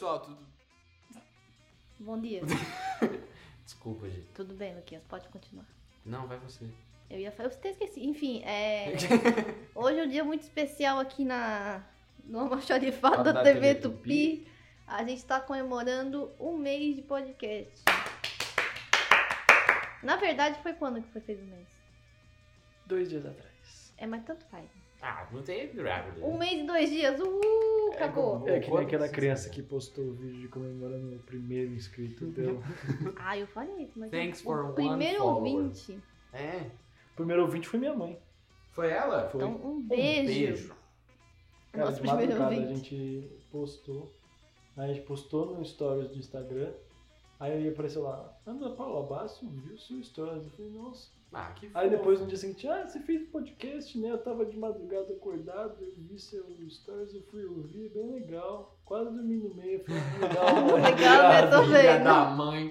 pessoal, tudo. Bom dia. Desculpa, gente. Tudo bem, Luquinhas? Pode continuar. Não, vai você. Eu ia falar, eu até esqueci. Enfim, é... hoje é um dia muito especial aqui na no almoxarifado da, Da TV, TV Tupi. A gente tá comemorando um mês de podcast. Na verdade, foi quando que foi feito o mês? Dois dias atrás. É, mas tanto faz. Ah, não tem grávido. Um mês e dois dias, uhul, acabou. É que nem aquela criança sabe? que postou o vídeo de comemorando o primeiro inscrito dela. Ah, eu falei isso, mas Thanks o for one primeiro follower. ouvinte. É. O primeiro ouvinte foi minha mãe. Foi ela? Foi. Então, um Um beijo. beijo. Cara, Nosso de primeiro madrugada a ouvinte. gente postou. Aí a gente postou no stories do Instagram. Aí apareceu lá, Ana Paula Basso viu seu stories. Eu falei, nossa. Ah, que Aí depois no dia seguinte, ah, você fez podcast, né? Eu tava de madrugada acordado, eu vi seu stories, eu fui ouvir, bem legal. Quase dormi no meio, eu falei, "Ah, legal, Legal, né? obrigado." Tô vendo. da mãe.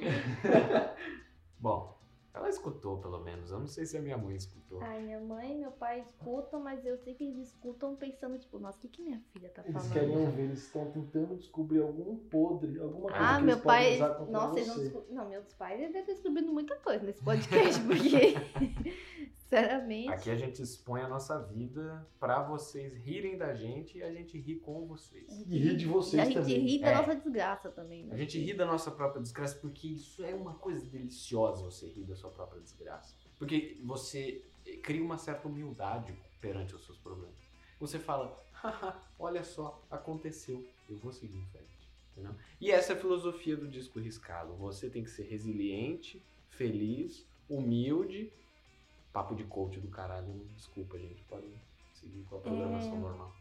Bom, ela escutou pelo menos. Eu não sei se a minha mãe escutou. Ai, minha mãe e meu pai escutam, mas eu sei que eles escutam pensando, tipo, nossa, o que, que minha filha tá Eles falando? querem ver, eles estão tentando descobrir algum podre, alguma coisa Ah, que meu eles podem pai. usar contra Nossa, eles não você. descob... Não, meus pais eles devem ter descobrindo muita coisa nesse podcast, porque. Sinceramente. Aqui a gente expõe a nossa vida pra vocês rirem da gente e a gente ri com vocês. E rir de vocês a gente também. ri da É. nossa desgraça também. né? A gente ri da nossa própria desgraça porque isso é uma coisa deliciosa você rir da sua própria desgraça. Porque você cria uma certa humildade perante os seus problemas. Você fala, haha, olha só, aconteceu, eu vou seguir em frente. Entendeu? E essa é a filosofia do disco riscado. Você tem que ser resiliente, feliz, humilde. Papo de coach do caralho, desculpa, gente. Pode seguir com a programação É. normal.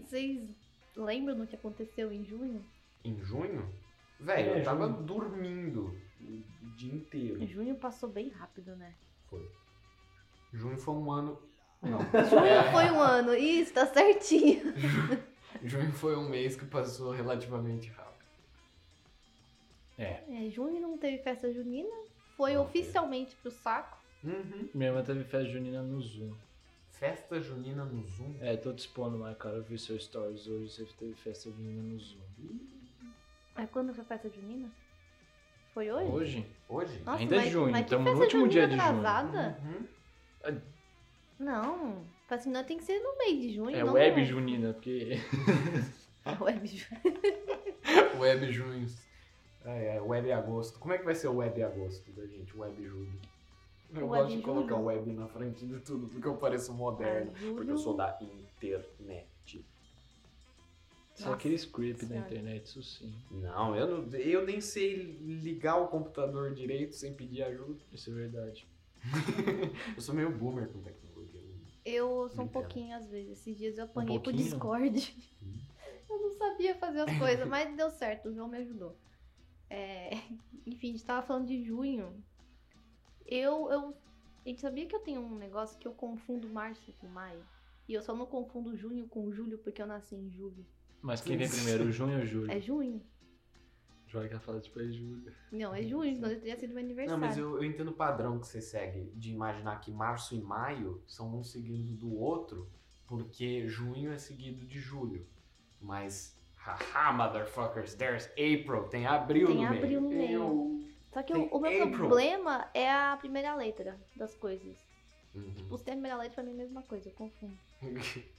Vocês lembram do que aconteceu em junho? em junho, velho, É, eu tava junho. dormindo o dia inteiro. Junho passou bem rápido, né? Foi. Junho foi um ano. Não. Junho foi um ano. Isso, tá certinho. Junho foi um mês que passou relativamente rápido. É. É, junho não teve festa junina. Foi Não teve. oficialmente pro saco. Uhum. Minha irmã teve festa junina no Zoom. Festa junina no Zoom. É, tô te expondo lá, cara. Eu vi seus stories hoje, você teve festa junina no Zoom. Mas quando foi festa junina? Foi hoje? Hoje? Hoje? Nossa, Ainda é mas, junho, mas tamo no último dia de junho. Uhum. Não. Festa junina tem que ser no mês de junho, É não web no- junina, porque. É web junho. Web junho. É, é, web agosto. Como é que vai ser o web agosto da gente? Web julho. Eu Web gosto de colocar web na frente de tudo, porque eu pareço moderno. Porque eu sou da internet. Só aquele script da internet, isso sim. Não, eu, não, eu nem sei ligar o computador direito sem pedir ajuda. Isso é verdade. eu sou meio boomer com tecnologia. Eu sou um pouquinho às vezes. Esses dias eu apanhei pro pouquinho? Discord. Hum. Eu não sabia fazer as coisas, mas deu certo. O João me ajudou. É, Enfim, a gente tava falando de junho. Eu, eu. A gente sabia que eu tenho um negócio que eu confundo março com maio. E eu só não confundo junho com julho porque eu nasci em julho. Mas quem vem primeiro, junho ou julho? É junho? Joga que ela fala tipo é julho. Não, é junho, senão ele teria sido meu Não, aniversário. mas eu, eu entendo o padrão que você segue de imaginar que março e maio são um seguido do outro, porque junho é seguido de julho. Mas, haha, motherfuckers, there's April, tem abril Tem no meio. abril no meio. Eu- Só que tem o, o meu April. problema é a primeira letra das coisas. Uhum. Tipo, se tem a primeira letra, pra mim é a mesma coisa, eu confundo.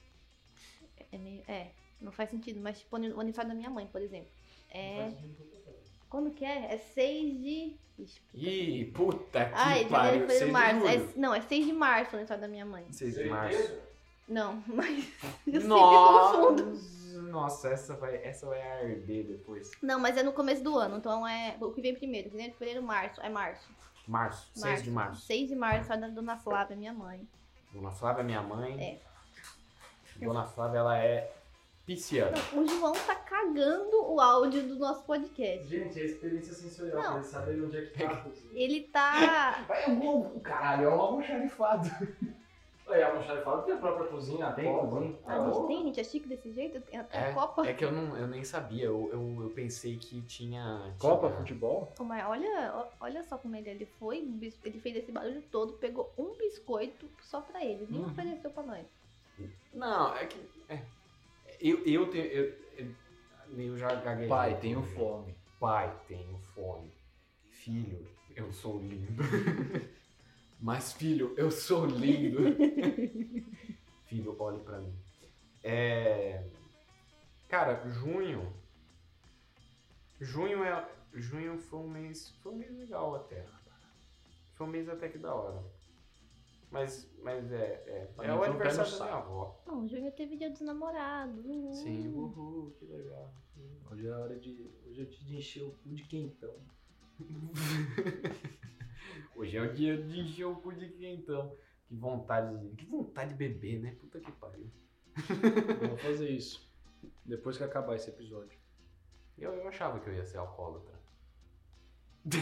É meio. É, não faz sentido, mas tipo, o aniversário da minha mãe, por exemplo. É. Quando que é? É 6 de. Ixi, puta. Ih, puta que Ai, pariu, foi 6 em de março. julho. É- não, é 6 de março o aniversário da minha mãe. 6 de março. Não, mas. Eu Nossa, sempre confundo. Nossa, essa vai, essa vai arder depois. Não, mas é no começo do ano, então é. O que vem primeiro? Janeiro, fevereiro, março. É março. Março, 6 de março. 6 de março, a da Dona Flávia, minha mãe. Dona Flávia é minha mãe. É. Dona Flávia, ela é pisciana. O João tá cagando o áudio do nosso podcast. Gente, é experiência sensorial, Não. pra eles saberem onde é que tá. Ele tá. É um caralho, é um almoxarifado. Aí, almoxarifado tem a própria cozinha, Tem copa. cozinha. A gente tem, gente, é chique desse jeito? Tem até É, Copa. é que eu, não, eu nem sabia, eu, eu, eu pensei que tinha. Copa, tinha- futebol? Ô, Mas olha, olha só como ele, ele foi, ele fez esse barulho todo, pegou um biscoito só pra ele, nem Uhum. ofereceu pra nós. Não, é que. é. Eu, eu tenho. eu- eu- eu já gaguejei. Pai, tenho fome. Pai, tenho fome. Filho, eu sou lindo. Mas, filho, eu sou lindo. filho, olhe pra mim. É... Cara, junho. Junho é. Junho foi um mês. Foi um mês legal até. Foi um mês até que da hora. Mas, mas é. É, é o no aniversário da minha avó. Não, junho teve dia dos namorados. uhul. Sim, uhul, que legal. Hoje é a hora de. Hoje é dia de encher o cu de quentão. Hoje é o dia de encher o cu de quentão. Que vontade de. Que vontade de beber, né? Puta que pariu. Vamos fazer isso. Depois que acabar esse episódio. Eu, eu achava que eu ia ser alcoólatra.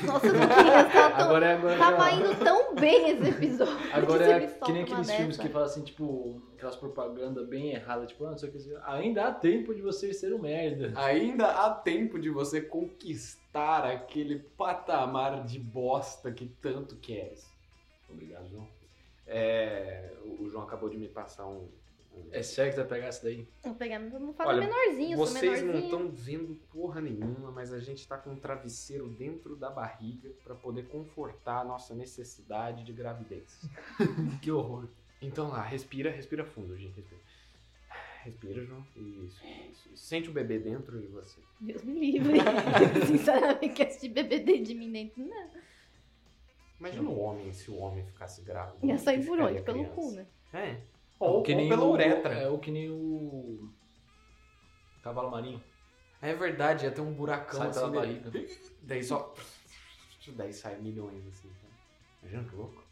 Nossa, Luquinhas, tá tão... Agora é agora. tava indo tão bem esse episódio. Agora é que nem uma aqueles filmes dessa. que falam assim, tipo, aquelas propagandas bem erradas, tipo, ah, não sei o que, ainda há tempo de você ser um merda. Ainda há tempo de você conquistar aquele patamar de bosta que tanto queres. Obrigado, João. É, o João acabou de me passar um. É sério que você vai pegar essa daí? Vou pegar, não falo Olha, menorzinho, Vocês não menorzinho. estão vendo porra nenhuma, mas a gente tá com um travesseiro dentro da barriga pra poder confortar a nossa necessidade de gravidez. Que horror. Então lá, respira, respira fundo, gente. Respira. Respira, João. Isso, isso. isso. Sente o bebê dentro de você. Deus me livre. Sinceramente, que assistir bebê dentro de mim dentro, não. Imagina o homem, se o homem ficasse grávido. Ia como sair por onde? Pelo cu, né? É. Ou, que ou nem pela o, uretra. É, ou que nem o. Cavalo marinho. É verdade, ia ter um buracão Sai assim. pela daí- barriga. Daí só. Daí sai milhões assim. Tá? Imagina que louco.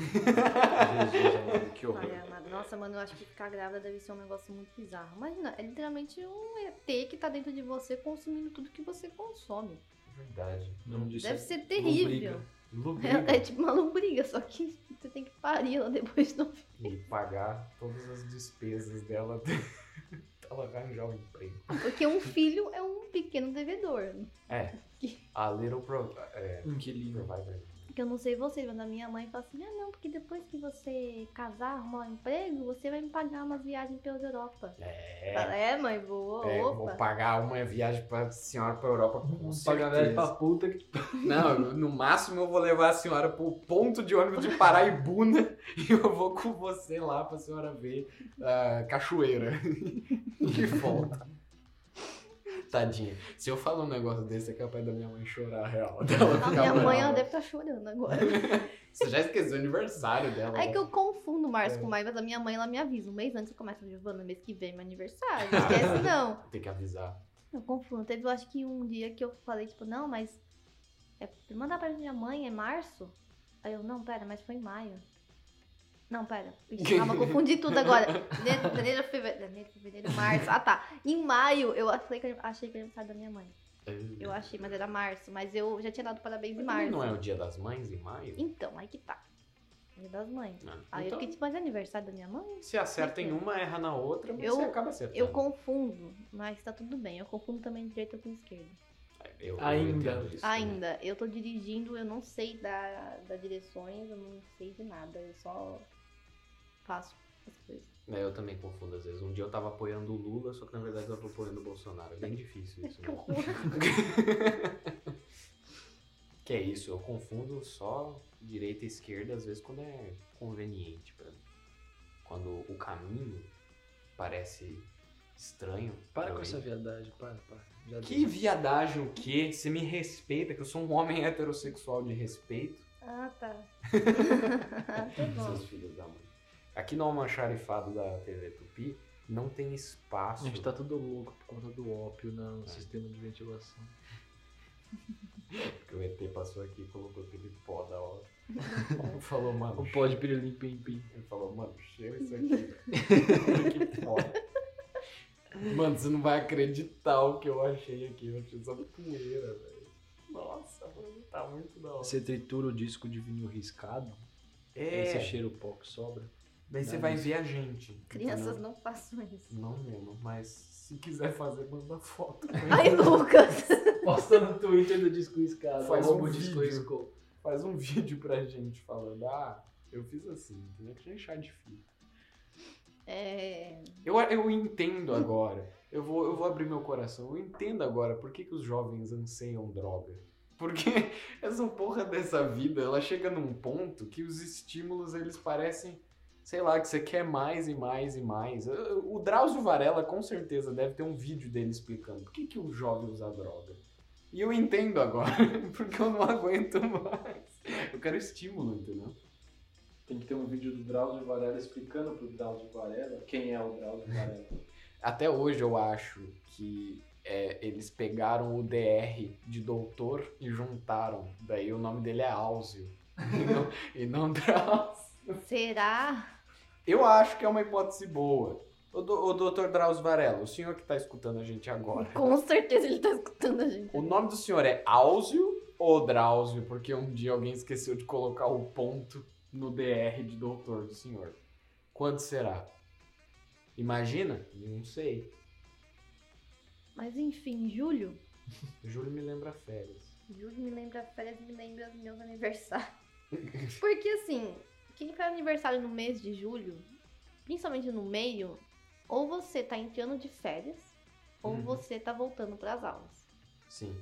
Jesus amado, que horror. Amado. Nossa, mano, eu acho que ficar grávida deve ser um negócio muito bizarro. Imagina, é literalmente um ET que tá dentro de você consumindo tudo que você consome. Verdade. O nome disso Deve é ser terrível. Lombriga. É, é tipo uma lombriga, só que você tem que parir ela depois do E pagar todas as despesas dela ela arranjar um emprego. Porque um filho é um pequeno devedor. É. A Little Pro, é, Inquilino. Provider. Que eu não sei vocês, mas a minha mãe fala assim: ah, não, porque depois que você casar, arrumar um emprego, você vai me pagar umas viagens pela Europa. É. Fala, é, mãe, boa, É, opa. vou pagar uma viagem pra senhora pra Europa com Pagar certeza. velho pra puta que. Não, no máximo eu vou levar a senhora pro ponto de ônibus de Paraibuna e eu vou com você lá pra senhora ver a cachoeira. e volta. Tadinha. Se eu falar um negócio desse, é capaz da minha mãe chorar real. A minha mãe, brava. ela deve estar chorando agora. Você já esqueceu o aniversário dela. É né? que eu confundo março É. com maio, mas a minha mãe, ela me avisa. Um mês antes eu começo, Giovana, mês que vem é meu aniversário. Não esquece, não. Tem que avisar. Eu confundo. Teve, eu acho que um dia que eu falei, tipo, não, mas. É, mandar pra minha mãe é março? Aí eu, não, pera, mas foi em maio. Não, pera. Ixi, calma, confundi tudo agora. Janeiro, fevereiro, janeiro, fevereiro, março. Ah, tá. Em maio, eu achei que, achei que era aniversário da minha mãe. Eu achei, mas era março. Mas eu já tinha dado parabéns em Mas março. não é o dia das mães em maio? Então, aí que tá. Dia das mães. Não. Aí eu Então, fiquei tipo, mas é aniversário da minha mãe? se acerta em uma, erra na outra, mas Eu- você acaba acertando. Eu confundo, mas tá tudo bem. Eu confundo também direita com esquerda. Eu- eu Ainda. entendo isso. Ainda, eu tô dirigindo, eu não sei da, da direções, eu não sei de nada, eu só faço as coisas. É, eu também confundo às vezes. Um dia eu tava apoiando o Lula, só que na verdade eu tava apoiando o Bolsonaro. É bem difícil isso. Que né? horror. que é isso, eu confundo só direita e esquerda às vezes quando é conveniente pra mim. Quando o caminho parece estranho. Para com essa viadagem, para, para. Já Que deu. viadagem o quê? Você me respeita, que eu sou um homem heterossexual de respeito. Ah, tá. tá bom. Seus filhos da mãe. Aqui no almoxarifado da TV Tupi não tem A espaço. gente tá tudo louco por conta do ópio no sistema de ventilação. Porque o ET passou aqui e colocou aquele pó da hora. falou, mano. O pó de pirilim pim pim. Ele falou, mano, cheira isso aqui. que foda. Mano, você não vai acreditar o que eu achei aqui. Eu achei só poeira, velho. Nossa, mano, tá muito da hora. Você tritura o disco de vinil riscado, É, esse cheiro o pó que sobra. Daí você Dá vai ver a gente. Crianças entendeu? não façam isso. Não mesmo, mas se quiser fazer, manda foto. Ai, Lucas! Posta no Twitter do disco riscado. Faz um o disco vídeo. Faz um vídeo pra gente falando, ah, eu fiz assim, entendeu? Que nem chá de fita. É, Eu, eu entendo agora. Eu vou, eu vou abrir meu coração. Eu entendo agora por que, que os jovens anseiam droga. Porque essa porra dessa vida, ela chega num ponto que os estímulos, eles parecem, sei lá, que você quer mais e mais e mais. O Drauzio Varela, com certeza, deve ter um vídeo dele explicando por que, que o jovem usa droga. E eu entendo agora, porque eu não aguento mais. Eu quero estímulo, entendeu? Tem que ter um vídeo do Drauzio Varela explicando pro Drauzio Varela quem é o Drauzio Varela. Até hoje eu acho que é, eles pegaram o DR de doutor e juntaram. Daí o nome dele é Áuzio. e não, e não Drauzio. será? Eu acho que é uma hipótese boa. O, do, o doutor Drauzio Varela, o senhor que tá escutando a gente agora. Com certeza ele tá escutando a gente. O nome do senhor é Áuzio ou Drauzio? Porque um dia alguém esqueceu de colocar o ponto no DR de doutor do senhor. Quando será? Imagina? Não sei. Mas enfim, julho. Júlio me lembra férias. Julho me lembra férias e me lembra meus aniversários. Porque assim, quem faz aniversário no mês de julho, principalmente no meio, ou você tá entrando de férias, ou Uhum. você tá voltando pras aulas. Sim,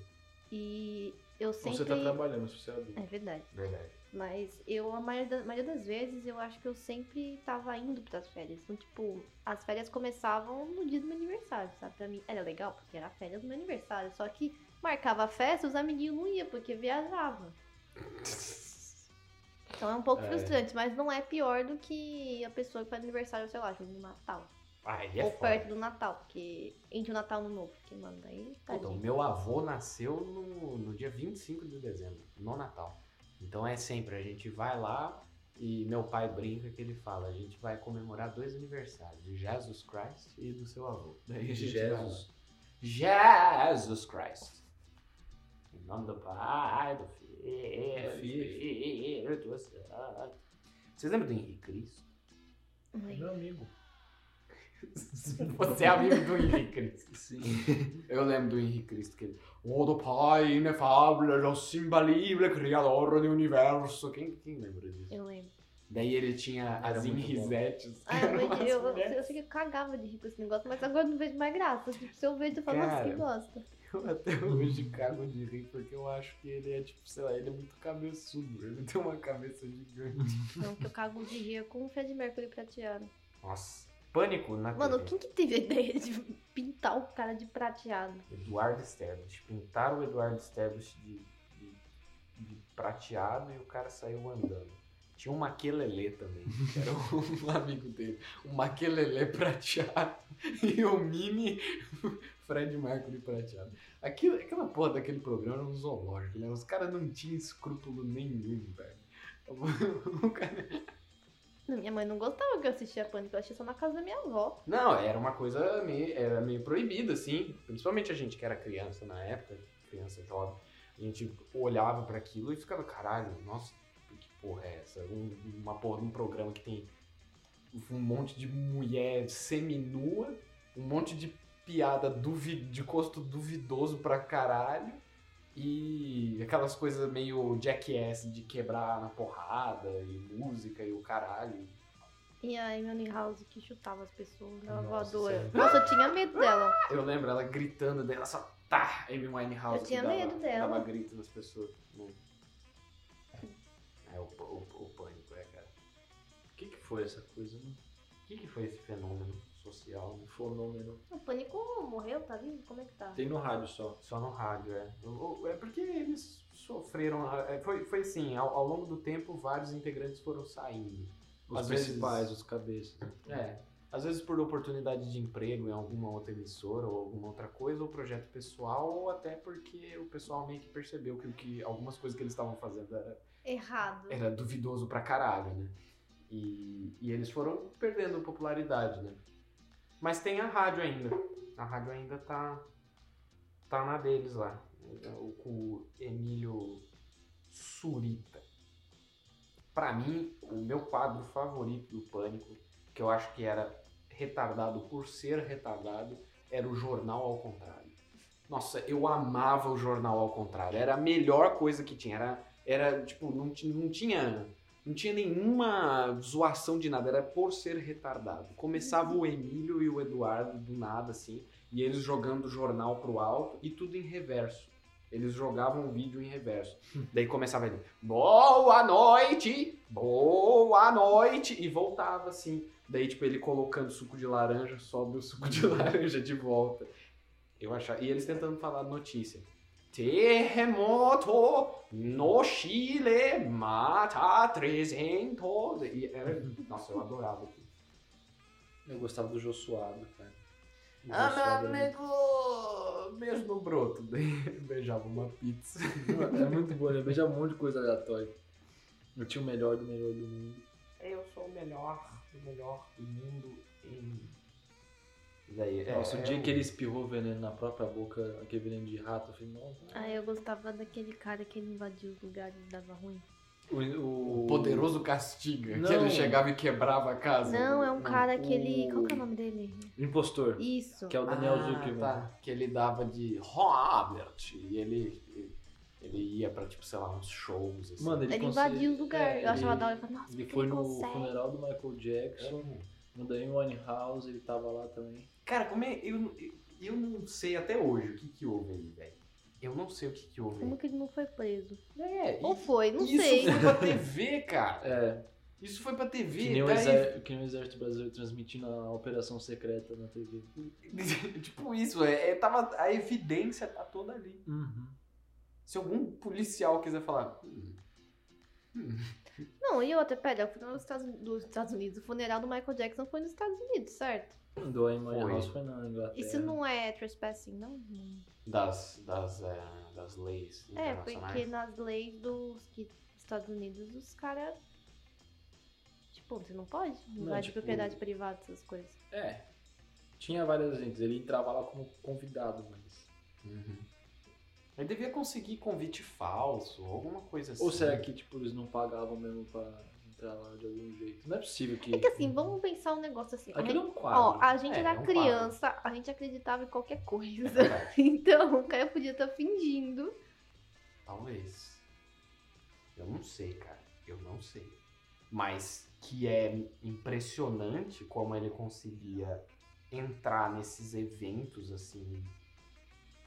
E eu Ou sempre. você tá trabalhando, se você é adulto. É verdade. verdade. Mas eu, a maioria, da- maioria das vezes, eu acho que eu sempre tava indo pras férias. Então, tipo, as férias começavam no dia do meu aniversário, sabe? Pra mim era legal, porque era férias do meu aniversário. Só que marcava a festa, os amiguinhos não iam, porque viajava. Então é um pouco É. frustrante, mas não é pior do que a pessoa que faz aniversário, sei lá, no Natal. Aí é ou foda. perto do Natal, porque entre o Natal e o Novo. Porque, mano, daí. Puta, o tadinho. meu avô nasceu no, no dia 25 de dezembro, no Natal. Então é sempre, a gente vai lá e meu pai brinca que ele fala, a gente vai comemorar dois aniversários, de Jesus Christ e do seu avô. Daí. Jesus. Jesus Christ. Em nome do Pai, do Filho, Vocês lembram do Henrique Cristo? Lembro. Meu amigo. Você é amigo do Henrique Cristo. Sim. Eu lembro do Henrique Cristo que ele. O do Pai inefável, Deus imbalível, Criador do Universo. Quem, quem lembra disso? Eu lembro. Daí ele tinha Era as que Ah, eu, eu, eu, eu sei que eu cagava de rir com esse negócio, mas agora eu não vejo mais graça. Tipo, se eu vejo, eu falo, nossa, quem gosta? Eu até hoje cago de rir porque eu acho que ele é tipo, sei lá, ele é muito cabeçudo. Ele tem uma cabeça gigante. Não, que eu cago de rir com o Fred Mercury prateado. Nossa. Pânico na Mano, TV. quem que teve a ideia de pintar o cara de prateado? Eduardo Sterblitch. Pintaram o Eduardo Sterblitch de, de, de prateado e o cara saiu andando. Tinha um maquelele também, que era um amigo dele. Um maquelele prateado e o mini Fred Mercury prateado. Aquilo, aquela porra daquele programa era um zoológico, né? Os caras não tinham escrúpulo nenhum, velho. O cara- minha mãe não gostava que eu assistia Pânico, eu assistia só na casa da minha avó. Não, era uma coisa meio, era meio proibida, assim. Principalmente a gente que era criança na época, criança jovem. A gente olhava pra aquilo e ficava, caralho, nossa, que porra é essa? Um- uma porra de um programa que tem um monte de mulher seminua, um monte de piada de gosto duvidoso pra caralho. E aquelas coisas meio jackass de quebrar na porrada e música e o caralho. E a Amy House que chutava as pessoas na Nossa, voadora. Nossa, eu tinha medo dela. Eu lembro ela gritando dela, só tá, Amy Winehouse. Eu tinha dava, medo dela. Dava grito nas pessoas. Não. É o, o, o pânico, é, cara. O que, que foi essa coisa? né? O que, que foi esse fenômeno social? Um fenômeno. O Pânico morreu, tá vivo? Como é que tá? Tem no rádio só. Só no rádio, é. É porque eles sofreram. é, Foi, foi assim, ao, ao longo do tempo, vários integrantes foram saindo. Os Às vezes- principais, os cabeças. É. Às vezes por oportunidade de emprego em alguma outra emissora ou alguma outra coisa, ou projeto pessoal, ou até porque o pessoal meio que percebeu que, o que algumas coisas que eles estavam fazendo era, Errado. era duvidoso pra caralho, né? E, e eles foram perdendo popularidade, né? Mas tem a rádio ainda. A rádio ainda tá, tá na deles lá. O, com o Emílio Surita. Pra mim, o meu quadro favorito do Pânico, que eu acho que era retardado por ser retardado, era o Jornal ao Contrário. Nossa, eu amava o Jornal ao Contrário. Era a melhor coisa que tinha. Era, era tipo, não, não tinha Não tinha nenhuma zoação de nada, era por ser retardado. Começava o Emílio e o Eduardo do nada, assim, e eles jogando o jornal pro alto e tudo em reverso. Eles jogavam o vídeo em reverso. Daí começava ele, boa noite, boa noite, e voltava assim. Daí, tipo, ele colocando suco de laranja, sobe o suco de laranja de volta. Eu achava. E eles tentando falar notícia. Terremoto no Chile mata 300. E era. Nossa, eu adorava aquilo. Eu gostava do Jô Suado, cara. Ah, meu amigo! Beijo no broto. Beijava uma pizza. muito- É muito bom, né? Beija um monte de coisa aleatória. Eu tinha o melhor do melhor do mundo. Eu sou o melhor, o melhor do mundo em. Daí, Nossa, é, o dia é que ele espirrou veneno na própria boca, aquele veneno de rato, eu falei, nossa. Ah, eu gostava daquele cara que ele invadia os lugares e dava ruim. O, O poderoso castiga, Não. que ele chegava e quebrava a casa. Não, é um cara que ele. o- Qual que é o nome dele? Impostor, Isso. que é o Daniel ah, Zuckerman. Tá, que ele dava de Robert. E ele, ele ia pra, tipo, sei lá, uns shows. Assim. Mano, ele, Ele consegue- invadia os lugares. é, eu achava ele- da hora. Eu falava, nossa, Ele foi ele no consegue. funeral do Michael Jackson, um- no Dame Winehouse, ele tava lá também. Cara, como é. Eu, eu, não sei até hoje o que, que houve aí, velho. Eu não sei o que, que houve Como que ele não foi preso? É, Ou foi, não isso sei. foi pra TV, cara. É, Isso foi pra TV. que nem, o daí- exército, que nem o exército brasileiro transmitindo a operação secreta na TV. tipo isso, é, é, tava, a evidência tá toda ali. Uhum. Se algum policial quiser falar. "Hum, hum, Não, e outra, pera, o funeral dos Estados, dos Estados Unidos, o funeral do Michael Jackson foi nos Estados Unidos, certo? Do Amy. Winehouse foi na Inglaterra. Isso não é trespassing, não? Não. das, das, é, das leis É, porque nas leis dos que, Estados Unidos, os caras. Tipo, você não pode invadir tipo- propriedade privada, essas coisas. É. Tinha várias gente, ele entrava lá como convidado, mas. Uhum. Ele devia conseguir convite falso, alguma coisa assim. Ou será que tipo, eles não pagavam mesmo pra entrar lá de algum jeito? Não é possível que. É que assim, vamos pensar um negócio assim. A Aquilo é gente, um quadro. ó, a gente É, era é um criança, a gente acreditava em qualquer É coisa. verdade. Então, o cara podia estar fingindo. Talvez. Eu não sei, cara. Eu não sei. Mas que é impressionante como ele conseguia entrar nesses eventos assim.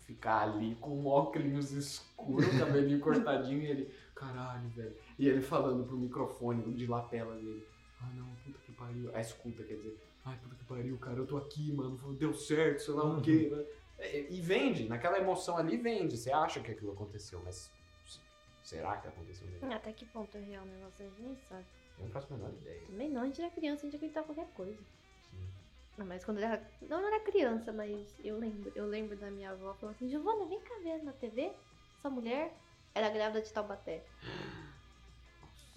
Ficar ali com óculos escuro, cabelinho cortadinho e ele, caralho, velho. E ele falando pro microfone de lapela dele. Ah não, puta que pariu. A escuta, quer dizer, ai puta que pariu, cara, eu tô aqui, mano, deu certo, sei lá o quê. né? É, E vende, naquela emoção ali vende. Você acha que aquilo aconteceu, mas será que aconteceu mesmo? Até que ponto é real o negócio, a gente nem sabe. Eu não faço a menor ideia. Também não, a gente era criança, a gente acreditava qualquer coisa. Sim. Não, mas quando eu era. Não, eu não era criança, mas eu lembro. Eu lembro da minha avó falando assim, Giovana, vem cá ver na TV. Essa mulher era grávida de Taubaté.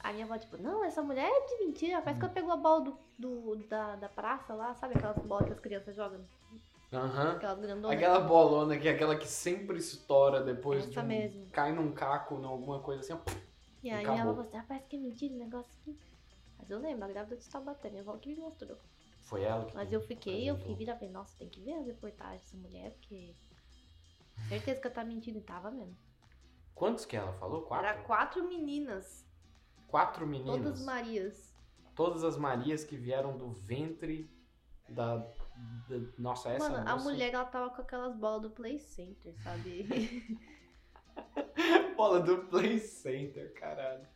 A minha avó, tipo, não, essa mulher é de mentira. Parece que ela pegou a bola do, do- da, da praça lá, sabe? Aquelas bolas que as crianças jogam. Aham. Aquelas grandonas. Aquela bolona que é aquela que sempre estoura depois de Essa um, mesmo. cai num caco, em alguma coisa assim. ó. E aí acabou. minha avó falou assim, ah, parece que é mentira o negócio aqui. Mas eu lembro, a grávida de Taubaté, minha avó que me mostrou. Foi ela que Mas eu fiquei, eu fiquei virar e falei, nossa, tem que ver as reportagens dessa mulher, porque. Certeza que ela tá mentindo e tava mesmo. Quantos que ela falou? Quatro? Era quatro meninas, Quatro meninas. todas Marias. Todas as Marias que vieram do ventre da. da- nossa, essa Mano, a moça- mulher ela tava com aquelas bolas do Play Center, sabe? Bola do Play Center, caralho.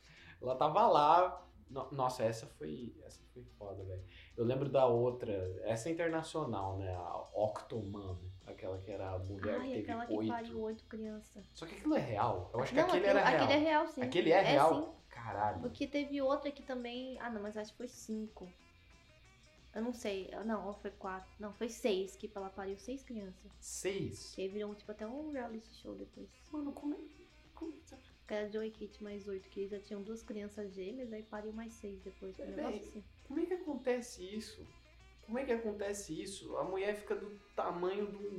Ela tava lá. No- Nossa, essa foi. Essa foi foda, velho. Eu lembro da outra. Essa é internacional, né? A Octoman. Aquela que era a mulher que Ai, teve aquela que oito. pariu oito crianças. Só que aquilo é real. Eu acho que não, aquele aquilo, era real. aquele é real, sim. Aquele é real? sim. Caralho. Porque teve outra que também. Ah, não, mas acho que foi cinco. Eu não sei. Não, ou foi quatro. Não, foi seis, que ela pariu seis crianças. Seis. Que aí virou tipo até um reality show depois. Mano, como é. Como... Que era Joey Kit mais oito, que já tinham duas crianças gêmeas, aí pariu mais seis depois. Um É, véi. assim. como é que acontece isso? Como é que acontece isso? A mulher fica do tamanho de um,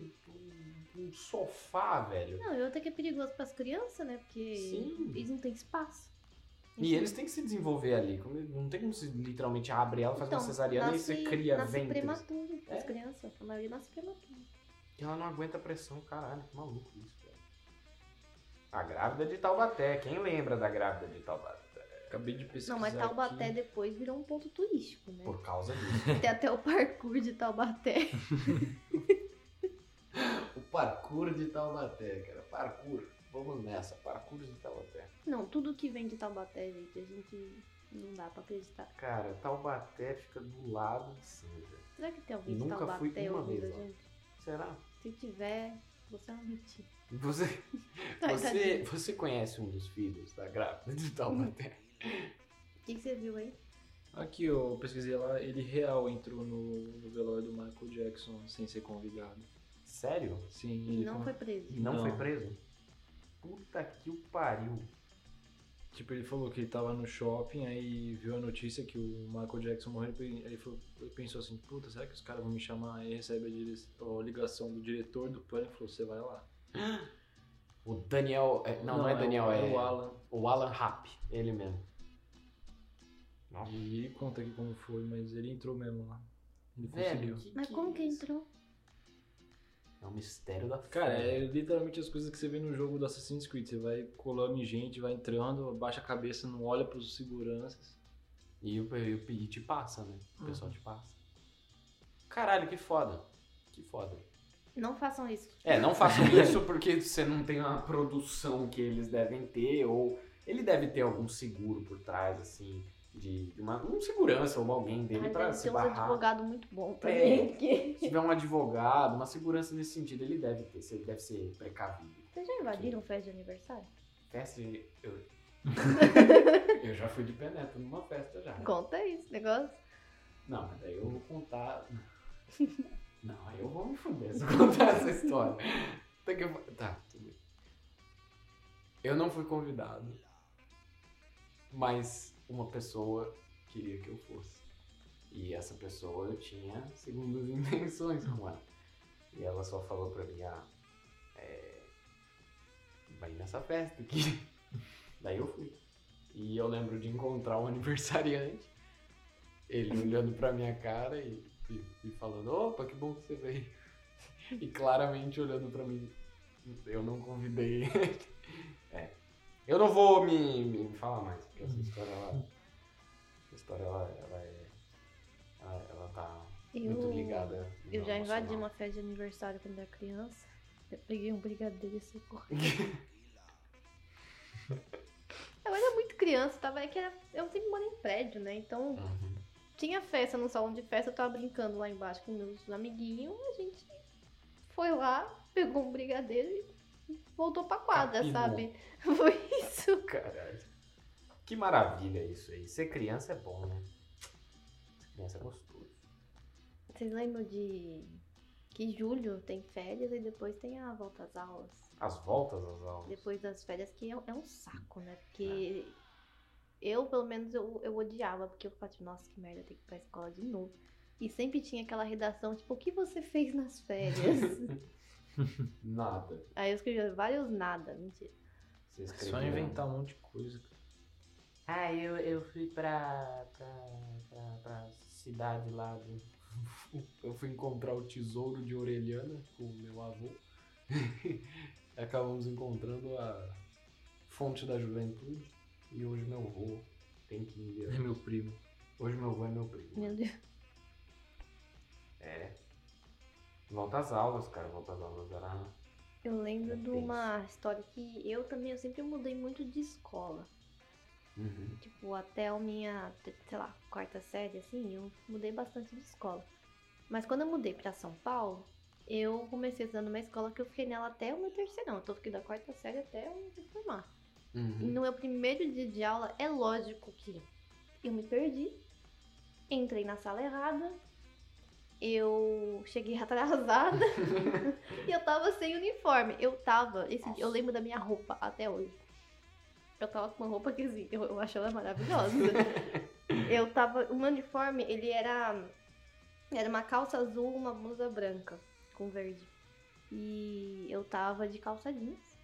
de um- sofá, velho. Não, e outra que é perigoso pras crianças, né? Porque Sim. eles não têm espaço. E eles têm que se desenvolver ali. Como- Não tem como se literalmente abre ela, faz uma Então, cesariana e você cria nasce ventres. prematuro as É. crianças. A maioria nasce prematuro. E ela não aguenta a pressão, caralho. Que maluco isso. A grávida de Taubaté. Quem lembra da grávida de Taubaté? Acabei de pesquisar. Não, mas Taubaté aqui. depois virou um ponto turístico, né? Por causa disso. Tem até o parkour de Taubaté. o parkour de Taubaté, cara. Parkour. Vamos nessa. Parkour de Taubaté. Não, tudo que vem de Taubaté, gente, a gente não dá pra acreditar. Cara, Taubaté fica do lado de Sanja. Será que tem alguém de Nunca fui uma vez gente? Será? Se tiver, você é uma mentira. Você, você, você conhece um dos filhos da grávida de Taubaté? O que, que você viu aí? Aqui, eu pesquisei lá, ele real entrou no, no velório do Michael Jackson sem ser convidado. Sério? Sim, E ele não con- foi preso. Não, Não. foi preso? Puta que o pariu. Tipo, ele falou que ele tava no shopping, aí viu a notícia que o Michael Jackson morreu, aí ele, falou, ele pensou assim, puta, será que os caras vão me chamar? Aí recebe a, dire- a ligação do diretor do e falou, você vai lá. O Daniel. é, Não, não, é Daniel, o- é. o Alan. O Alan Rapp, ele mesmo. Nossa. E ele conta aqui como foi, mas ele entrou mesmo lá. Ele Velho, conseguiu. que, Mas que como que isso? entrou? É um mistério da Cara, é literalmente as coisas que você vê no jogo do Assassin's Creed. Você vai colando em gente, vai entrando, abaixa a cabeça, não olha pros seguranças. E o, e o- e te passa, né? O Uhum. pessoal te passa. Caralho, que foda. Que foda. Não façam isso. É, não façam isso porque você não tem uma produção que eles devem ter, ou ele deve ter algum seguro por trás, assim, de, de uma um segurança ou alguém dele deve se barrar. advogados muito bons É. também. porque- Se tiver um advogado, uma segurança nesse sentido, ele deve ter, ele deve ser precavido. Vocês já invadiram festa de aniversário? Festa de. Eu, eu já fui de penetra numa festa já. Conta isso, negócio. Não, mas daí eu vou contar. Não, aí eu vou me fuder se eu contar essa história. Que... Tá, tudo bem. Eu não fui convidado, mas uma pessoa queria que eu fosse. E essa pessoa eu tinha segundas intenções com ela. E ela só falou pra mim, ah, é... vai nessa festa aqui. Daí eu fui. E eu lembro de encontrar um aniversariante ele olhando pra minha cara e, e, e falando, opa, que bom que você veio. E claramente olhando pra mim, eu não convidei ele. É. Eu não vou me, me falar mais, porque essa história, ela, essa história, ela, ela é, ela, ela tá muito Eu, ligada. no eu já invadi uma festa de aniversário quando era criança. Eu peguei um brigadeiro e socorro. Eu era muito criança, tava, é que era, eu sempre morei em prédio, né? Então Uhum. tinha festa no salão de festa, eu tava brincando lá embaixo com meus amiguinhos, a gente foi lá, pegou um brigadeiro e voltou pra quadra, Capinou. sabe? Foi isso. Caralho. Que maravilha isso aí. Ser criança é bom, né? Ser criança é gostoso. Vocês lembram de que julho tem férias e depois tem a volta às aulas? As voltas às aulas. Depois das férias, que é, é um saco, né? Porque eu, pelo menos, eu, eu odiava, porque eu ficava tipo, nossa, que merda, tem que ir pra escola de novo. E sempre tinha aquela redação, tipo, o que você fez nas férias? Nada. Aí eu escrevia vários nada, mentira. Você É escreveu. só inventar um monte de coisa. cara. Ah, eu, eu fui pra, pra, pra, pra cidade lá do... Eu fui encontrar o tesouro de Orelhana com o meu avô. Acabamos encontrando a fonte da juventude. E hoje meu avô tem 15 É anos. meu primo. Hoje meu avô é meu primo. Meu Deus. É. Volta às aulas, cara. Volta às aulas era... Eu lembro É de tenso. uma história que eu também, eu sempre mudei muito de escola. Uhum. Tipo, até a minha, sei lá, quarta série, assim, eu mudei bastante de escola. Mas quando eu mudei pra São Paulo, eu comecei estudando numa escola que eu fiquei nela até o meu terceirão. Então eu fiquei da quarta série até eu me formar. E Uhum. no meu primeiro dia de aula, é lógico que eu me perdi, entrei na sala errada, eu cheguei atrasada e eu tava sem uniforme. Eu tava, esse, eu lembro da minha roupa até hoje. Eu tava com uma roupa que assim, eu, eu acho ela maravilhosa. eu tava, o meu uniforme, ele era era uma calça azul, uma blusa branca com verde. E eu tava de calça jeans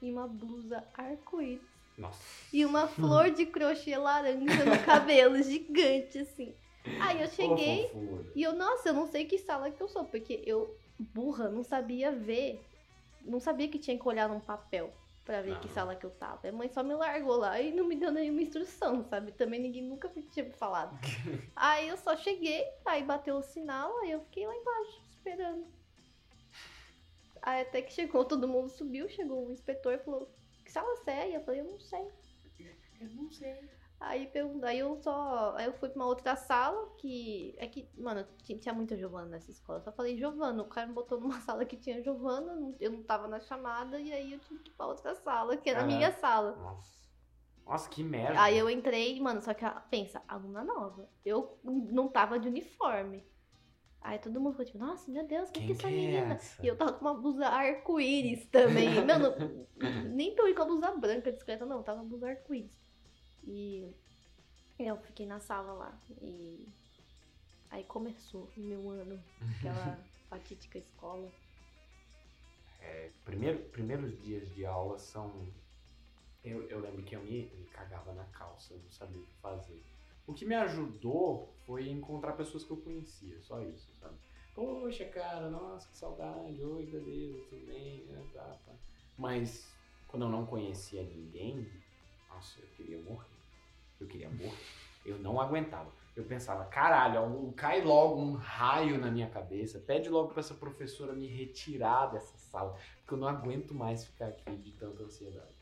e uma blusa arco-íris Nossa. e uma flor de crochê laranja no cabelo, gigante, assim. Aí eu cheguei fofura. e eu, nossa, eu não sei que sala que eu sou, porque eu, burra, não sabia ver, não sabia que tinha que olhar num papel. pra ver que Ah. sala que eu tava. A mãe só me largou lá e não me deu nenhuma instrução, sabe? Também ninguém nunca me tinha falado. aí eu só cheguei, aí bateu o sinal, aí eu fiquei lá embaixo, esperando. Aí até que chegou, todo mundo subiu, chegou o inspetor e falou, que sala você é? E eu falei, eu não sei. Eu não sei. Aí, aí eu só. Aí eu fui pra uma outra sala que. É que, mano, tinha, muita Giovana nessa escola. Eu só falei Giovana. O cara me botou numa sala que tinha Giovana, eu não tava na chamada, e aí eu tive que ir pra outra sala, que era a minha sala. Nossa. Nossa, que merda. Aí eu entrei, mano, só que pensa, aluna nova. Eu não tava de uniforme. Aí todo mundo ficou tipo, nossa, meu Deus, quem, que é essa menina? essa? E eu tava com uma blusa arco-íris também. Mano, nem tô com a blusa branca discreta, não. Tava uma blusa arco-íris. E eu fiquei na sala lá. E aí começou o meu ano. Aquela fatídica escola. É, primeiro, primeiros dias de aula são. Eu, eu lembro que eu me, me cagava na calça, eu não sabia o que fazer. O que me ajudou foi encontrar pessoas que eu conhecia, só isso, sabe? Poxa, cara, nossa, que saudade, oi, beleza, tudo bem, é, tá, tá. Mas quando eu não conhecia ninguém, nossa, eu queria morrer. Eu queria morrer. Eu não aguentava. Eu pensava, caralho, cai logo um raio na minha cabeça, pede logo pra essa professora me retirar dessa sala, porque eu não aguento mais ficar aqui de tanta ansiedade.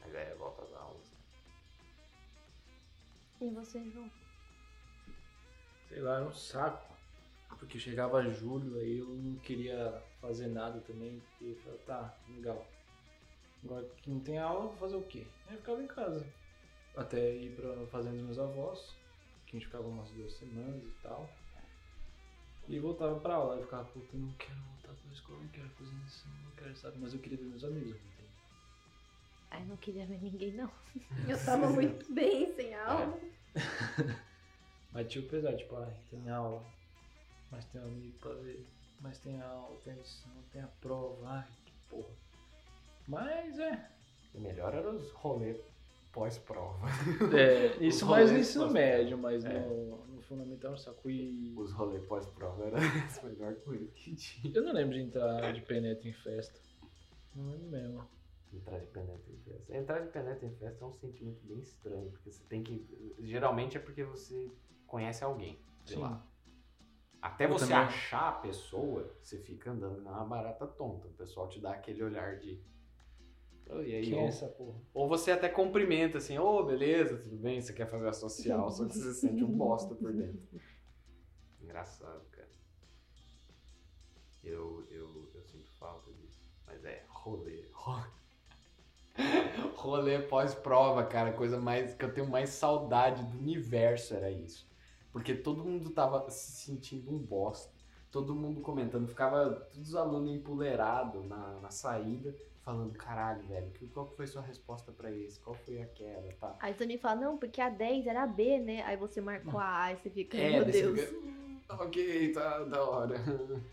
Mas é, volta às aulas. E você, João? Sei lá, era um saco. Porque chegava julho, aí eu não queria fazer nada também. E eu falava, tá, legal. Agora que não tem aula, vou fazer o quê? Aí eu ficava em casa. Até ir pra fazenda dos meus avós, que a gente ficava umas duas semanas e tal. E voltava pra aula. Aí eu ficava, puta, eu não quero voltar pra escola, não quero fazer isso, não quero, sabe? Mas eu queria ver meus amigos, entende? Ai, não queria ver ninguém, não. Eu tava muito bem sem aula. Mas tinha o pesar, tipo, ai, tem aula, mas tem um amigo pra ver, mas tem aula, tem lição, tem a prova, ai, que porra. Mas é. O melhor era os rolês pós-prova. É, isso mais no ensino médio, mas É. no, no fundamental no saco. E Os rolês pós-prova era a melhor coisa que tinha. eu não lembro de entrar de penetra em festa. Não lembro mesmo. Entrar de penetra em festa. Entrar de penetra em festa é um sentimento bem estranho, porque você tem que. Geralmente é porque você conhece alguém de Sim. lá. Até Eu você também. achar a pessoa, você fica andando na barata tonta. O pessoal te dá aquele olhar de. "Ô, e aí, Quem ou, é essa porra? ou você até cumprimenta assim, ô, beleza, tudo bem, você quer fazer a social, só que você sente um bosta por dentro. Engraçado, cara. Eu, eu, eu sinto falta disso. Mas é, rolê. Rolê, rolê pós-prova, cara. Coisa mais que eu tenho mais saudade do universo era isso. Porque todo mundo tava se sentindo um bosta. Todo mundo comentando. Ficava todos os alunos empoleirados na, na saída. Falando, caralho, velho, qual foi sua resposta pra isso? Qual foi aquela, tá? Aí você me fala, não, porque a 10 era a B, né? Aí você marcou a A e você fica, É, meu Deus. fica, "Hum, ok, tá da hora.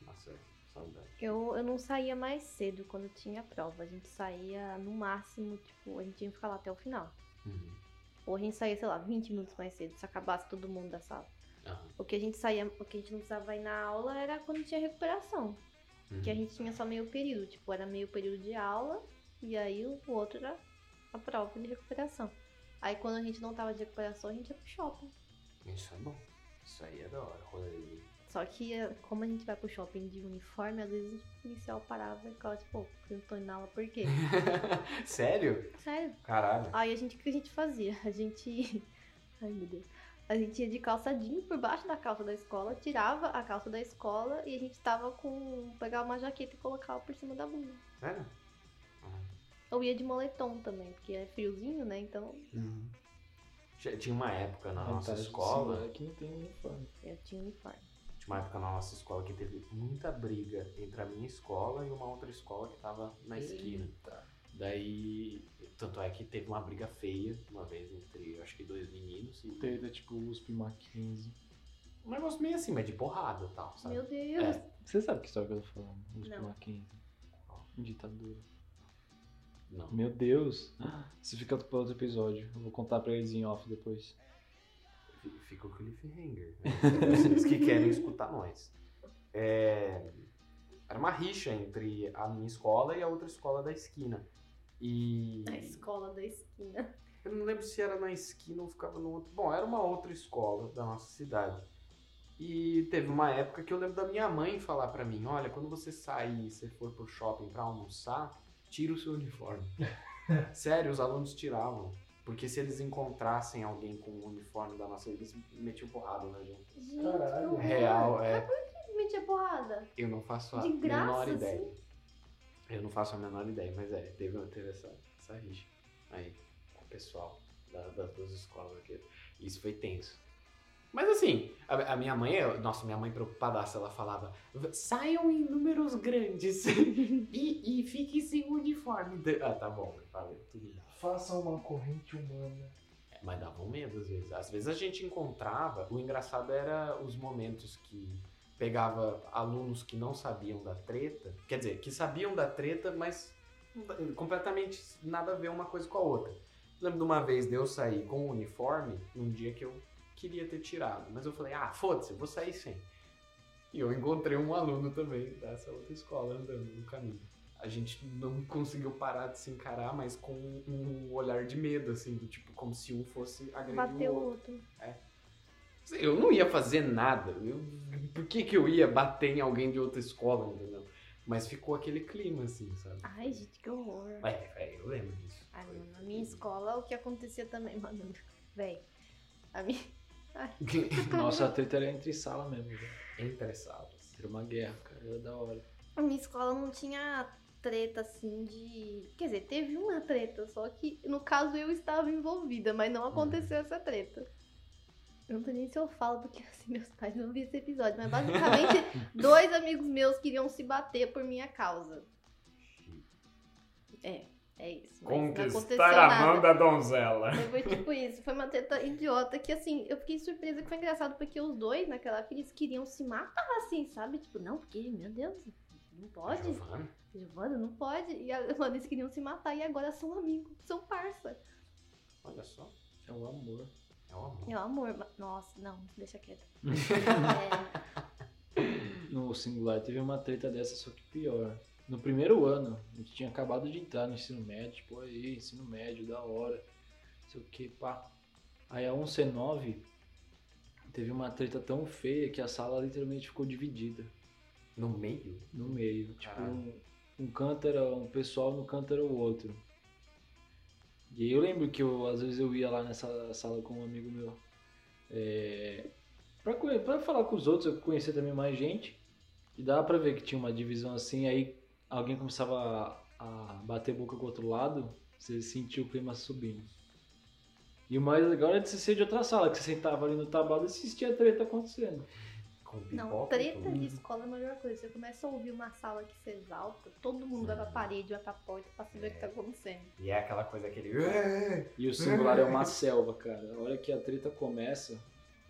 Nossa, saudade. Eu, eu não saía mais cedo quando tinha prova. A gente saía no máximo, tipo, a gente tinha que ficar lá até o final. Uhum. Ou a gente saía, sei lá, 20 minutos mais cedo, se acabasse todo mundo da sala. Aham. O que a gente saía, o que a gente não precisava ir na aula era quando tinha recuperação. Uhum. Que a gente tinha só meio período. Tipo, era meio período de aula e aí o outro era a prova de recuperação. Aí quando a gente não tava de recuperação, a gente ia pro shopping. Isso é bom. Isso aí é da hora, rolê. Só que como a gente vai pro shopping de uniforme, às vezes o policial parava e ficava tipo, pô, eu não tô indo na aula por quê? Sério? Sério. Caralho. Aí a gente, o que a gente fazia? A gente. Ai meu Deus. A gente ia de calça jeans por baixo da calça da escola, tirava a calça da escola e a gente tava com. pegava uma jaqueta e colocava por cima da blusa. Sério? Uhum. Ou ia de moletom também, porque é friozinho, né? Então Tinha- Tinha uma época na nossa Vantagem escola. Aqui não tem uniforme. eu tinha uniforme. Tinha uma época na nossa escola que teve muita briga entre a minha escola e uma outra escola que tava na esquina. Eita. Daí, tanto é que teve uma briga feia uma vez entre, acho que dois E Treta tipo USP Mackenzie. um negócio meio assim, mas de porrada e tal, sabe? Meu Deus. É. Você sabe que história que eu tô falando? USP Não. Mackenzie. Ditadura. Não. Meu Deus. Isso fica para outro episódio. Eu vou contar pra eles em off depois. Fi- Fica o cliffhanger. Né? Vocês que querem escutar nós. É, era uma rixa entre a minha escola e a outra escola da esquina. E Na escola da esquina. Eu não lembro se era na esquina ou ficava no outro. Bom, era uma outra escola da nossa cidade. E teve uma época que eu lembro da minha mãe falar pra mim: olha, quando você sair e você for pro shopping pra almoçar, tira o seu uniforme. Sério, os alunos tiravam. Porque se eles encontrassem alguém com o uniforme da nossa, eles metiam porrada na gente. Gente, Caralho. Real, é. Que metia porrada. Eu não faço a De graça, menor ideia. assim? Eu não faço a menor ideia, mas é, teve, teve essa, essa rixa aí o pessoal da- das duas escolas aqui. Isso foi tenso. Mas assim, a, a minha mãe, nossa, minha mãe preocupadaça, ela falava: "V- saiam em números grandes e, e fiquem sem uniforme. Ah, tá bom, falei, tudo bem. Faça uma corrente humana. É, Mas dava um medo às vezes. Às vezes a gente encontrava, o engraçado era os momentos que pegava alunos que não sabiam da treta, quer dizer, que sabiam da treta, mas completamente nada a ver uma coisa com a outra. Lembro de uma vez de eu sair com o uniforme num dia que eu queria ter tirado, mas eu falei, ah, foda-se, eu vou sair sem. E eu encontrei um aluno também dessa outra escola andando no caminho. A gente não conseguiu parar de se encarar, mas com um olhar de medo, assim, do tipo, como se um fosse agredir Bateu o outro. outro. Eu não ia fazer nada. Eu, por que, que eu ia bater em alguém de outra escola, entendeu? Mas ficou aquele clima, assim, sabe? Ai, gente, que horror. É, é, eu lembro disso. Ai, mano, na minha escola, o que acontecia também, mano, véi, a minha... Nossa, a treta era entre sala mesmo. velho. Interessados. Era uma guerra, cara. Era da hora. A minha escola não tinha treta assim de. Quer dizer, teve uma treta, só que no caso eu estava envolvida, mas não aconteceu essa treta. Eu não sei nem se eu falo, porque assim, meus pais não viram esse episódio, mas basicamente dois amigos meus queriam se bater por minha causa. É, é isso. Mas não aconteceu nada. da donzela. Foi tipo isso, foi uma treta idiota que assim, eu fiquei surpresa que foi engraçado porque os dois naquela época eles queriam se matar assim, sabe? Tipo, não, porque, meu Deus, não pode. Giovana? Giovana, não pode. E a- mano, eles queriam se matar e agora são amigos, são parça. Olha só. É o amor. É o amor. É o amor. Nossa, não, deixa quieto. É, No singular teve uma treta dessa, só que pior. No primeiro ano, a gente tinha acabado de entrar no ensino médio, tipo, aí, ensino médio, da hora. Não sei o que, pá. Aí a 1C9 teve uma treta tão feia que a sala literalmente ficou dividida No meio? no meio. Tipo, um, um canto era um pessoal, no canto era o outro. E aí eu lembro que eu, às vezes eu ia lá nessa sala com um amigo meu. É, pra, pra falar com os outros, eu conhecia também mais gente. E dava pra ver que tinha uma divisão assim, aí alguém começava a, a bater boca com o outro lado, você sentia o clima subindo. E o mais legal era de você ser de outra sala, que você sentava ali no tablado e assistia a treta acontecendo. Não, treta de escola é a melhor coisa. Você começa a ouvir uma sala que se exalta, todo mundo vai pra parede, vai pra porta pra saber o que tá acontecendo. E é aquela coisa, aquele... E o singular é uma selva, cara. A hora que a treta começa,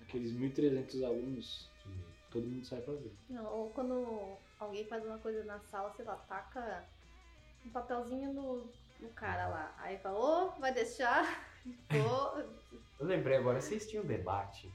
aqueles 1.300 alunos, todo mundo sai pra ver. Não, ou quando alguém faz uma coisa na sala, sei lá, taca um papelzinho no, no cara lá. Aí fala, ô, vai deixar? Ô, Eu lembrei agora, vocês tinham debate?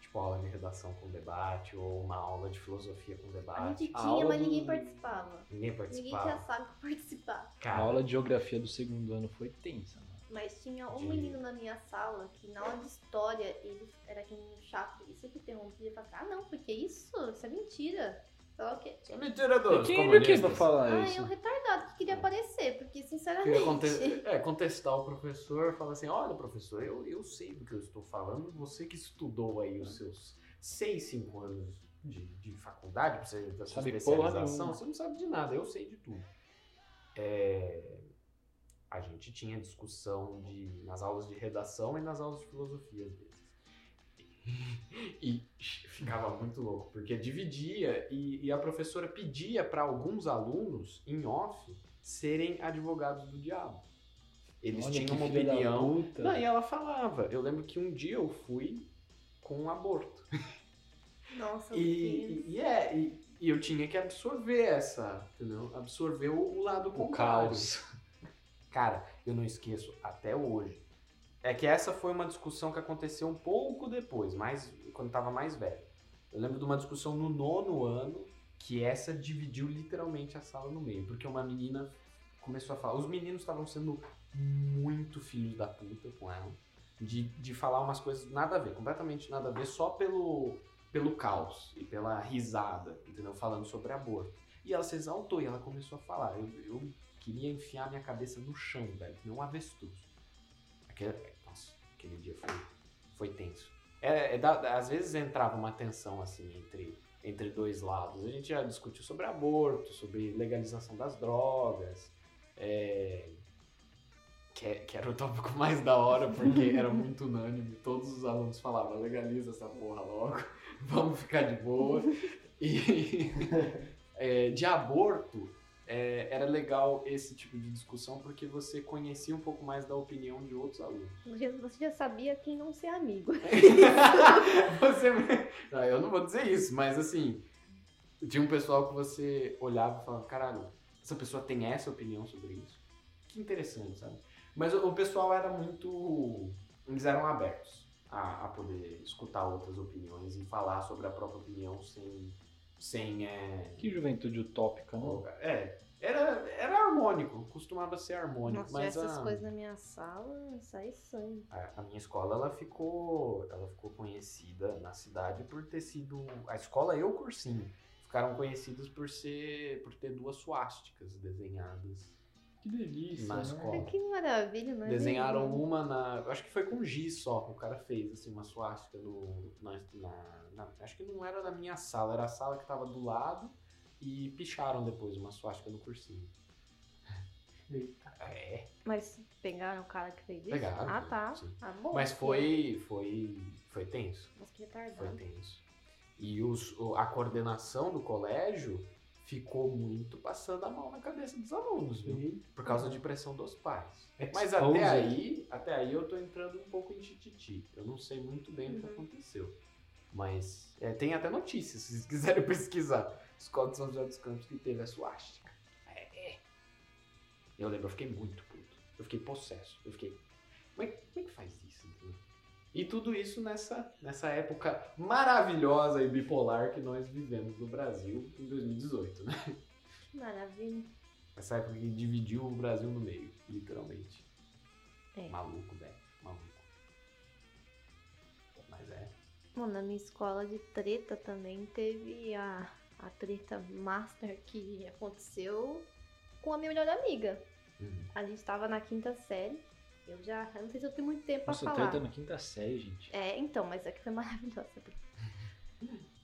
Tipo, aula de redação com debate, ou uma aula de filosofia com a debate. gente a tinha, aula mas do- ninguém participava. Ninguém Ninguém participava. tinha saco participar. A Cara, aula de geografia do segundo ano foi tensa, mano. Mas tinha um De- menino na minha sala que na aula de história ele era aquele menino chato e sempre interrompia e falava, ah não, porque isso, isso é mentira. O quê. Isso é mentira dos Quem ele que pra comunistas. falar Ah, isso? é um retardado que queria aparecer, porque sinceramente. Conte- é, contestar o professor, falar assim, olha professor, eu, eu sei do que eu estou falando, você que estudou aí os seus 6, 5 anos de, de faculdade, pra você da sua Sabe especialização, você não sabe de nada, eu sei de tudo. É, a gente tinha discussão de, nas aulas de redação e nas aulas de filosofia às vezes. E ficava muito louco, porque dividia e, e a professora pedia para alguns alunos, em off, serem advogados do diabo. Eles Olha tinham uma opinião. Não, e ela falava. Eu lembro que um dia eu fui com um aborto. Nossa, E, e, e é, e, e eu tinha que absorver essa, entendeu? Absorver o, o lado O contrário. caos. Cara, eu não esqueço até hoje. É que essa foi uma discussão que aconteceu um pouco depois, mais, quando eu tava mais velho. Eu lembro de uma discussão no nono ano que essa dividiu literalmente a sala no meio, porque uma menina começou a falar. Os meninos estavam sendo muito filhos da puta com ela, de, de falar umas coisas nada a ver, completamente nada a ver, só pelo, pelo caos e pela risada, entendeu? Falando sobre aborto. E ela se exaltou e ela começou a falar. Eu, eu queria enfiar minha cabeça no chão, velho, que nem um avestruz. Aquele, nossa, aquele dia foi, foi tenso. É, é da- às vezes entrava uma tensão assim entre, entre dois lados. A gente já discutiu sobre aborto, sobre legalização das drogas. é, que, é- que era o tópico mais da hora, porque era muito unânime. Todos os alunos falavam, legaliza essa porra logo, vamos ficar de boa. E é, de aborto, é, era legal esse tipo de discussão porque você conhecia um pouco mais da opinião de outros alunos. Você já sabia quem não ser amigo. você... Não, eu não vou dizer isso, mas assim, tinha um pessoal que você olhava e falava, caralho, essa pessoa tem essa opinião sobre isso. Que interessante, sabe? Mas o, o pessoal era muito. Eles eram abertos a, a poder escutar outras opiniões e falar sobre a própria opinião sem. Sem é, Que juventude utópica, não? é, era, era harmônico, costumava ser harmônico, Nossa, mas essas a, coisas na minha sala, sai sangue. a, a minha escola ela ficou, ela ficou conhecida na cidade por ter sido a escola e o cursinho ficaram conhecidos por ser por ter duas suásticas desenhadas Que delícia, na né? escola. Que maravilha, não é? Desenharam mesmo? uma na. Acho que foi com giz só. O cara fez assim, uma suástica no, na, na- na- Acho que não era na minha sala, era a sala que tava do lado e picharam depois uma suástica no cursinho. Eita. É. Mas pegaram o cara que fez isso? Pegaram, Ah, tá. sim. Ah, bom. Mas foi. foi. foi tenso. Mas que Foi retardado. tenso. E os, a coordenação do colégio ficou muito passando a mão na cabeça dos alunos, viu? Por causa de pressão dos pais. Exposed. Mas até aí, até aí eu tô entrando um pouco em tititi. Eu não sei muito bem o que Uhum. aconteceu. Mas é, tem até notícias, se vocês quiserem pesquisar. Escola de São José dos Campos que teve a suástica. É, é. Eu lembro, eu fiquei muito puto. Eu fiquei possesso. Eu fiquei. Como é, como é que faz isso? entendeu? E tudo isso nessa, nessa época maravilhosa e bipolar que nós vivemos no Brasil em 2018, né? Que maravilha. Essa época que dividiu o Brasil no meio, literalmente. É. Maluco, velho. Maluco. Mas é. Bom, na minha escola de treta também teve a, a treta master que aconteceu com a minha melhor amiga. Uhum. A gente tava na quinta série. Eu já. Eu não sei se eu tenho muito tempo pra Nossa, falar. treta na quinta série, gente. É, então, mas é que foi maravilhosa.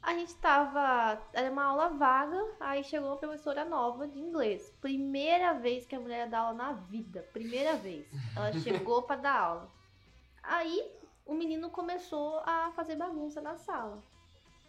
A gente tava. Era uma aula vaga, aí chegou uma professora nova de inglês. Primeira vez que a mulher dá aula na vida. Primeira vez. Ela chegou pra dar aula. Aí o menino começou a fazer bagunça na sala.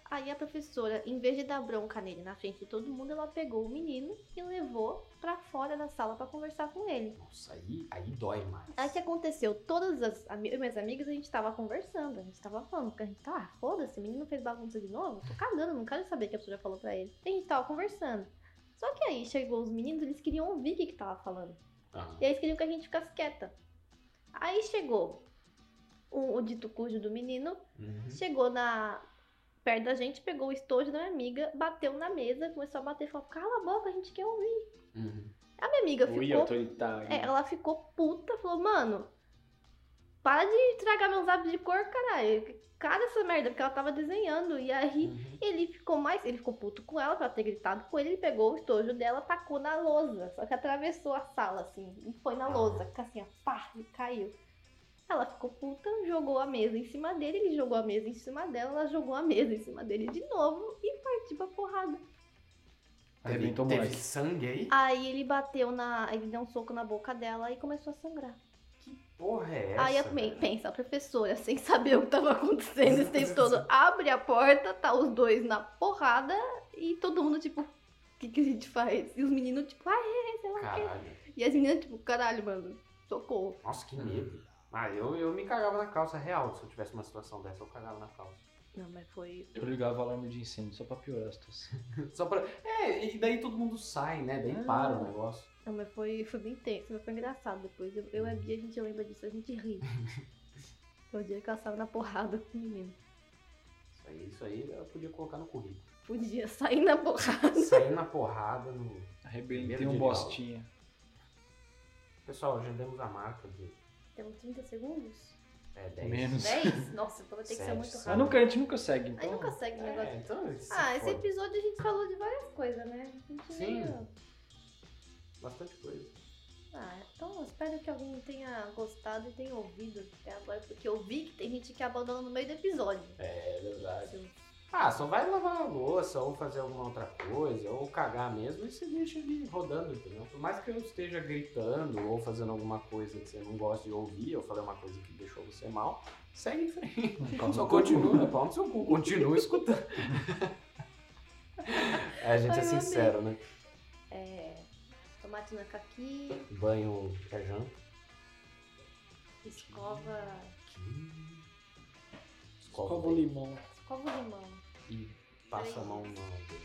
Aí a professora, em vez de dar bronca nele na frente de todo mundo, ela pegou o menino e levou pra fora da sala pra conversar com ele. Nossa, aí, aí dói mais. Aí que aconteceu? Todas as minhas amigas a gente tava conversando, a gente tava falando, porque a gente tava, ah, foda-se, o menino fez bagunça de novo, tô cagando, não quero saber o que a professora falou pra ele. E a gente tava conversando. Só que aí chegou os meninos, eles queriam ouvir o que que tava falando. Ah, E aí eles queriam que a gente ficasse quieta. Aí chegou o, o dito cujo do menino, uhum. chegou na perto da gente, pegou o estojo da minha amiga, bateu na mesa, começou a bater e falou: Cala a boca, a gente quer ouvir. Uhum. A minha amiga Ui, ficou autoritário. É, ela ficou puta, falou, mano, para de estragar meus lápis de cor, caralho. Cara, essa merda, porque ela tava desenhando. E aí Uhum. ele ficou mais. Ele ficou puto com ela, pra ela ter gritado com ele. Ele pegou o estojo dela, tacou na lousa. Só que atravessou a sala, assim, e foi na Ah. lousa. Assim, ó, pá, e caiu. Ela ficou puta, jogou a mesa em cima dele, ele jogou a mesa em cima dela, ela jogou a mesa em cima dele de novo e partiu pra porrada. Teve, Arrebentou teve sangue aí? Aí ele bateu na. Ele deu um soco na boca dela e começou a sangrar. Que porra é essa? Aí eu também pensa, a professora, sem saber o que tava acontecendo esse tempo todo, abre a porta, tá os dois na porrada e todo mundo, tipo, o que, que a gente faz? E os meninos, tipo, ah, é, sei lá o quê. E as meninas, tipo, caralho, mano, socorro. Nossa, que medo. Ah, eu, eu me cagava na calça real. Se eu tivesse uma situação dessa, eu cagava na calça. Não, mas foi. Eu ligava o alarme de incêndio só pra piorar a situação. Só pra. É, e daí todo mundo sai, né? Daí Ah. para o negócio. Não, mas foi, foi bem tenso, mas foi engraçado depois. Eu, eu e a Bia, a gente lembra disso, a gente ri. Foi o dia que ela saiu na porrada com o menino. Isso aí, isso aí eu podia colocar no currículo. Podia sair na porrada. Sair na porrada no. Arrebentei um bostinha. Pessoal, já demos a marca de Temos 30 segundos? é, 10. Menos. 10? Nossa, então vai ter que ser muito só. Mas rápido. nunca, a gente nunca segue, A então. gente nunca segue o negócio. É, então. se Ah, esse episódio a gente falou de várias coisas, né? A gente Sim. Bastante coisa. Ah, então eu espero que alguém tenha gostado e tenha ouvido até agora, porque eu vi que tem gente que abandona no meio do episódio. É verdade. Seu- Ah, só vai lavar a louça ou fazer alguma outra coisa, ou cagar mesmo, e você deixa ele rodando, entendeu? Por mais que eu esteja gritando ou fazendo alguma coisa que você não gosta de ouvir, ou falei uma coisa que deixou você mal, segue em frente. No Só cu. continua, pau no seu cu, continua escutando. É, a gente Ai, é eu amei. sincero, né? É, tomate na caqui, Banho é janta. escova, Escova Escova o limão. escova o limão e passa a mão no ombro.